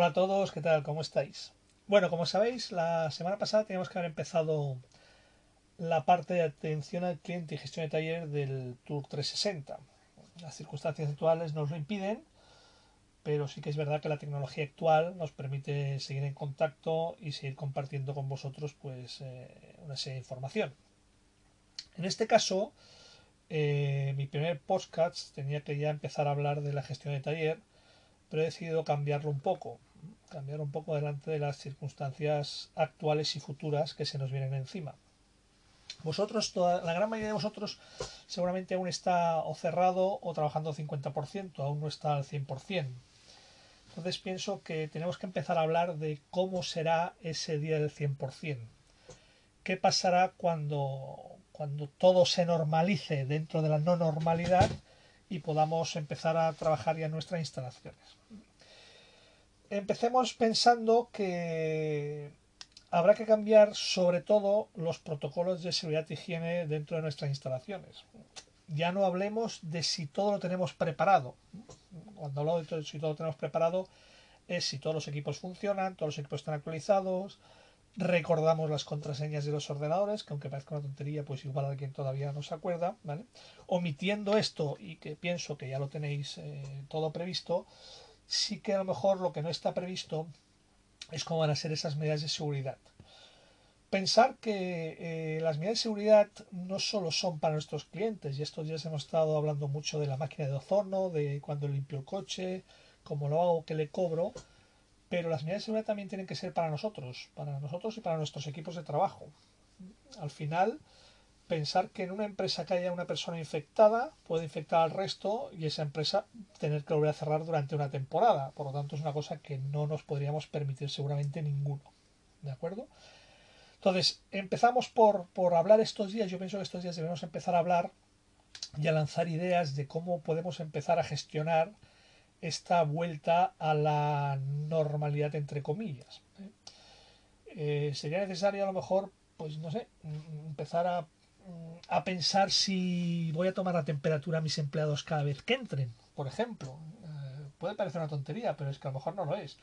Hola a todos, ¿qué tal? ¿Cómo estáis? Bueno, como sabéis, la semana pasada teníamos que haber empezado la parte de atención al cliente y gestión de taller del Tour 360. Las circunstancias actuales nos lo impiden, pero sí que es verdad que la tecnología actual nos permite seguir en contacto y seguir compartiendo con vosotros pues eh, una serie de información. En este caso, eh, mi primer podcast tenía que ya empezar a hablar de la gestión de taller pero he decidido cambiarlo un poco, cambiar un poco delante de las circunstancias actuales y futuras que se nos vienen encima. Vosotros, la gran mayoría de vosotros seguramente aún está o cerrado o trabajando 50%, aún no está al 100%. Entonces pienso que tenemos que empezar a hablar de cómo será ese día del 100%. ¿Qué pasará cuando, cuando todo se normalice dentro de la no normalidad y podamos empezar a trabajar ya en nuestras instalaciones. Empecemos pensando que habrá que cambiar sobre todo los protocolos de seguridad y higiene dentro de nuestras instalaciones. Ya no hablemos de si todo lo tenemos preparado. Cuando hablo de si todo lo tenemos preparado es si todos los equipos funcionan, todos los equipos están actualizados, recordamos las contraseñas de los ordenadores, que aunque parezca una tontería, pues igual alguien todavía no se acuerda, ¿vale? Omitiendo esto y que pienso que ya lo tenéis eh, todo previsto, sí que a lo mejor lo que no está previsto es cómo van a ser esas medidas de seguridad. Pensar que eh, las medidas de seguridad no solo son para nuestros clientes, y estos días hemos estado hablando mucho de la máquina de ozono, de cuando limpio el coche, cómo lo hago, qué le cobro, pero las medidas de seguridad también tienen que ser para nosotros, para nosotros y para nuestros equipos de trabajo. Al final, pensar que en una empresa que haya una persona infectada puede infectar al resto y esa empresa tener que volver a cerrar durante una temporada. Por lo tanto, es una cosa que no nos podríamos permitir seguramente ninguno. ¿De acuerdo? Entonces, empezamos por, por hablar estos días. Yo pienso que estos días debemos empezar a hablar y a lanzar ideas de cómo podemos empezar a gestionar esta vuelta a la normalidad entre comillas. ¿eh? Eh, sería necesario a lo mejor, pues no sé, empezar a, a, pensar si voy a tomar la temperatura a mis empleados cada vez que entren, por ejemplo. Eh, puede parecer una tontería, pero es que a lo mejor no lo es.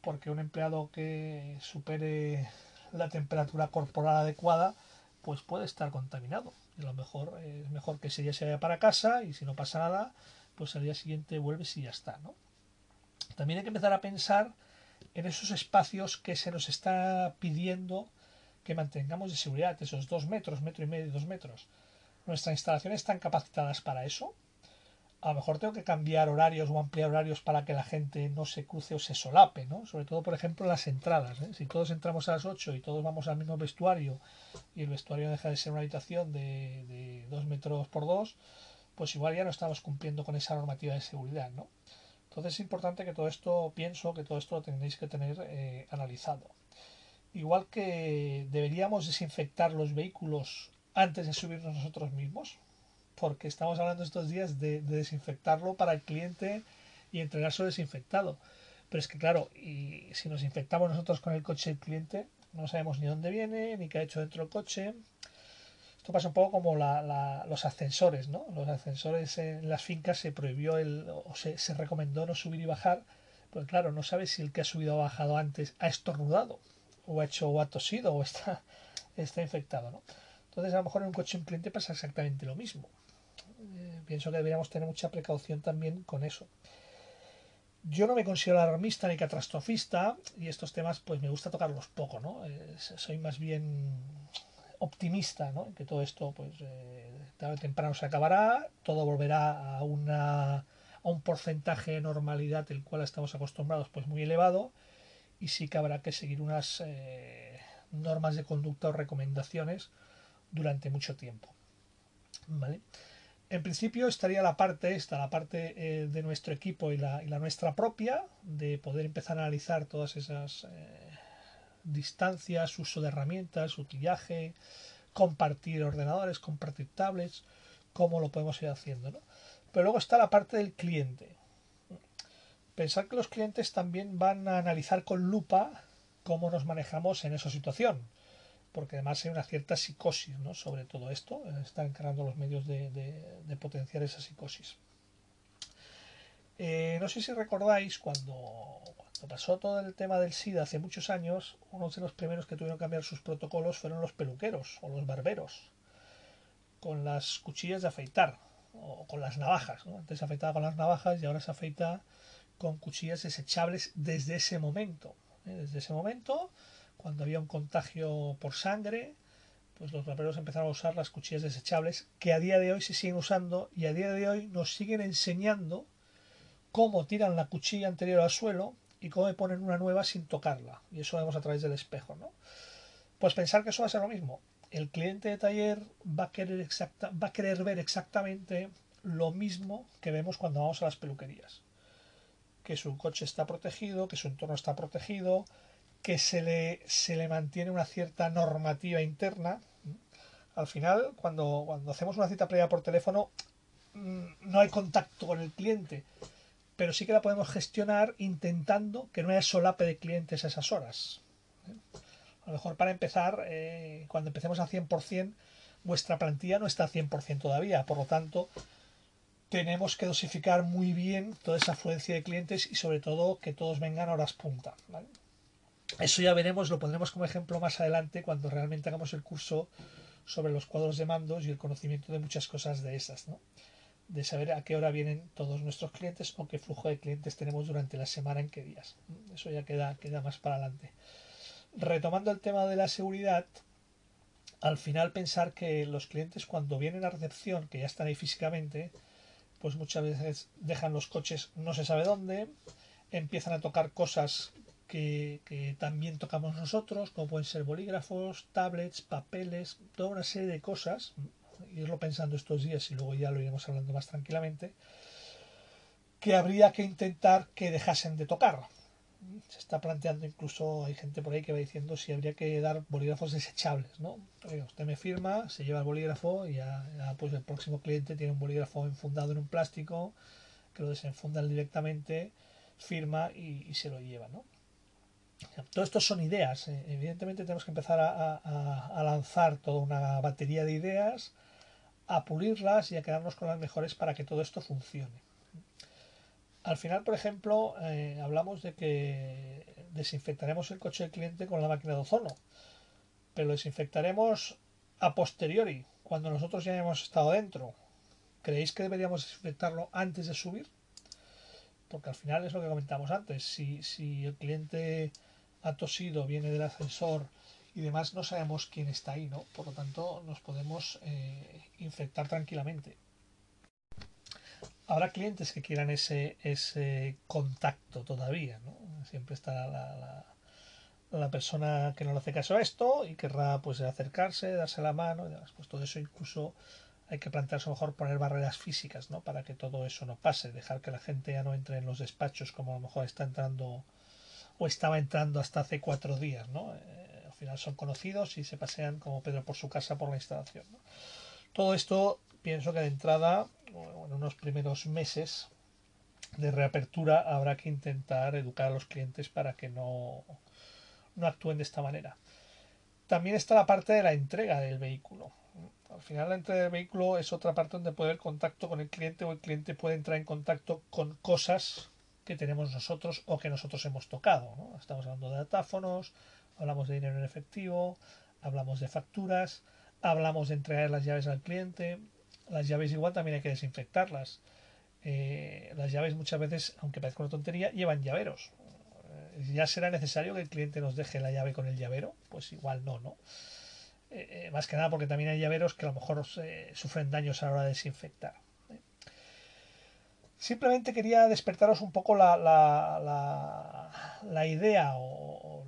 Porque un empleado que supere la temperatura corporal adecuada, pues puede estar contaminado. Y a lo mejor es mejor que ese día se vaya para casa y si no pasa nada, pues al día siguiente vuelves y ya está, ¿no? También hay que empezar a pensar en esos espacios que se nos está pidiendo que mantengamos de seguridad, esos dos metros, metro y medio, dos metros. ¿Nuestras instalaciones están capacitadas para eso? A lo mejor tengo que cambiar horarios o ampliar horarios para que la gente no se cruce o se solape, ¿no? Sobre todo, por ejemplo, las entradas. ¿eh? Si todos entramos a las 8 y todos vamos al mismo vestuario y el vestuario deja de ser una habitación de, de 2 metros por 2, pues igual ya no estamos cumpliendo con esa normativa de seguridad, ¿no? Entonces es importante que todo esto, pienso que todo esto lo tenéis que tener eh, analizado. Igual que deberíamos desinfectar los vehículos antes de subirnos nosotros mismos, porque estamos hablando estos días de, desinfectarlo para el cliente y entregarse desinfectado. Pero es que claro, y si nos infectamos nosotros con el coche del cliente, no sabemos ni dónde viene, ni qué ha hecho dentro del coche, esto pasa un poco como los ascensores, ¿no? Los ascensores en las fincas se prohibió el, o se, recomendó no subir y bajar, pues claro, no sabes si el que ha subido o bajado antes ha estornudado, o ha hecho o ha tosido, o está, está infectado, ¿no? Entonces a lo mejor en un coche cliente pasa exactamente lo mismo. Eh, pienso que deberíamos tener mucha precaución también con eso. Yo no me considero alarmista ni catastrofista y estos temas pues me gusta tocarlos poco, ¿no? Eh, soy más bien optimista, ¿no? que todo esto, pues, eh, tarde o temprano se acabará, todo volverá a, una, a un porcentaje de normalidad el cual estamos acostumbrados, pues muy elevado, y sí que habrá que seguir unas eh, normas de conducta o recomendaciones durante mucho tiempo. ¿Vale? En principio estaría la parte esta, la parte eh, de nuestro equipo y la, nuestra propia, de poder empezar a analizar todas esas distancias, uso de herramientas, utillaje, compartir ordenadores, compartir tablets, cómo lo podemos ir haciendo. ¿no? Pero luego está la parte del cliente. Pensar que los clientes también van a analizar con lupa cómo nos manejamos en esa situación, porque además hay una cierta psicosis sobre todo esto, están encargando los medios de, potenciar esa psicosis. Eh, no sé si recordáis cuando, Cuando pasó todo el tema del SIDA hace muchos años, uno de los primeros que tuvieron que cambiar sus protocolos fueron los peluqueros o los barberos, con las cuchillas de afeitar o con las navajas. Antes se afeitaba con las navajas y ahora se afeita con cuchillas desechables desde ese momento. ¿eh? Desde ese momento, cuando había un contagio por sangre, pues los barberos empezaron a usar las cuchillas desechables que a día de hoy se siguen usando y a día de hoy nos siguen enseñando cómo tiran la cuchilla anterior al suelo y cómo ponen una nueva sin tocarla. Y eso vemos a través del espejo, ¿no? Pues pensar que eso va a ser lo mismo. El cliente de taller va a querer, exacta, va a querer ver exactamente lo mismo que vemos cuando vamos a las peluquerías. Que su coche está protegido, que su entorno está protegido, que se le, se le mantiene una cierta normativa interna. Al final, cuando, cuando hacemos una cita previa por teléfono, mm, no hay contacto con el cliente pero sí que la podemos gestionar intentando que no haya solape de clientes a esas horas. A lo mejor para empezar, eh, cuando empecemos a 100%, vuestra plantilla no está a 100% todavía, por lo tanto, tenemos que dosificar muy bien toda esa afluencia de clientes y sobre todo que todos vengan a horas punta. Eso ya veremos, lo pondremos como ejemplo más adelante cuando realmente hagamos el curso sobre los cuadros de mandos y el conocimiento de muchas cosas de esas. ¿no? de saber a qué hora vienen todos nuestros clientes o qué flujo de clientes tenemos durante la semana en qué días. Eso ya queda, queda más para adelante. Retomando el tema de la seguridad, al final pensar que los clientes cuando vienen a recepción, que ya están ahí físicamente, pues muchas veces dejan los coches no se sabe dónde, empiezan a tocar cosas que, que, también tocamos nosotros, como pueden ser bolígrafos, tablets, papeles, toda una serie de cosas irlo pensando estos días y luego ya lo iremos hablando más tranquilamente, que habría que intentar que dejasen de tocar. Se está planteando incluso, hay gente por ahí que va diciendo si habría que dar bolígrafos desechables, ¿no? usted me firma, se lleva el bolígrafo y ya, pues el próximo cliente tiene un bolígrafo enfundado en un plástico, que lo desenfundan directamente, firma y, se lo lleva, ¿no? Todo esto son ideas. Eh, evidentemente tenemos que empezar a, a, lanzar toda una batería de ideas a pulirlas y a quedarnos con las mejores para que todo esto funcione. Al final, por ejemplo, eh, hablamos de que desinfectaremos el coche del cliente con la máquina de ozono, pero lo desinfectaremos a posteriori, cuando nosotros ya hemos estado dentro. ¿Creéis que deberíamos desinfectarlo antes de subir? Porque al final es lo que comentamos antes. Si, el cliente ha tosido, viene del ascensor, y demás no sabemos quién está ahí, ¿no? Por lo tanto, nos podemos eh, infectar tranquilamente. Habrá clientes que quieran ese, ese contacto todavía, ¿no? Siempre está la, la, persona que no le hace caso a esto y querrá pues acercarse, darse la mano y demás. Pues todo eso incluso hay que plantearse a lo mejor poner barreras físicas, ¿no? Para que todo eso no pase, dejar que la gente ya no entre en los despachos como a lo mejor está entrando o estaba entrando hasta hace cuatro días, ¿no? Eh, final son conocidos y se pasean como Pedro por su casa por la instalación. Todo esto pienso que de entrada, en unos primeros meses de reapertura, habrá que intentar educar a los clientes para que no, no actúen de esta manera. También está la parte de la entrega del vehículo. Al final la entrega del vehículo es otra parte donde puede haber contacto con el cliente o el cliente puede entrar en contacto con cosas que tenemos nosotros o que nosotros hemos tocado. Estamos hablando de datáfonos, hablamos de dinero en efectivo, hablamos de facturas, hablamos de entregar las llaves al cliente. Las llaves igual también hay que desinfectarlas. Eh, las llaves muchas veces, aunque parezca una tontería, llevan llaveros. Eh, ya será necesario que el cliente nos deje la llave con el llavero, pues igual no, ¿no? Eh, más que nada porque también hay llaveros que a lo mejor sufren daños a la hora de desinfectar. Simplemente quería despertaros un poco la, la, la idea o,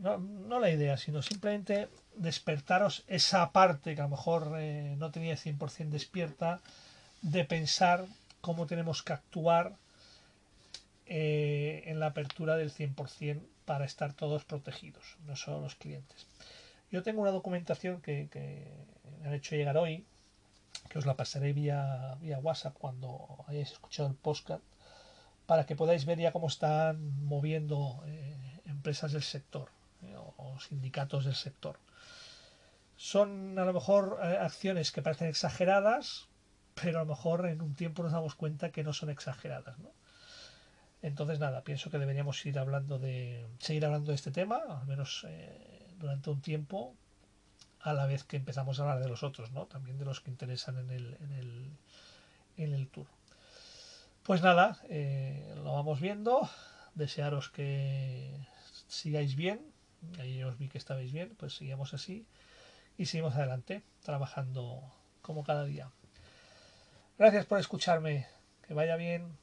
no, la idea, sino simplemente despertaros esa parte que a lo mejor eh, no tenía 100% despierta de pensar cómo tenemos que actuar eh, en la apertura del 100% para estar todos protegidos, no solo los clientes. Yo tengo una documentación que, me han hecho llegar hoy, que os la pasaré vía, vía WhatsApp cuando hayáis escuchado el podcast, para que podáis ver ya cómo están moviendo eh, empresas del sector o sindicatos del sector. Son a lo mejor eh, acciones que parecen exageradas, pero a lo mejor en un tiempo nos damos cuenta que no son exageradas. Entonces, nada, pienso que deberíamos ir hablando de, seguir hablando de este tema, al menos eh, durante un tiempo, a la vez que empezamos a hablar de los otros, ¿no? También de los que interesan en el, en el, en el tour. Pues nada, eh, lo vamos viendo. Desearos que sigáis bien. Ahí os vi que estabais bien, pues sigamos así y seguimos adelante, trabajando como cada día. Gracias por escucharme. Que vaya bien.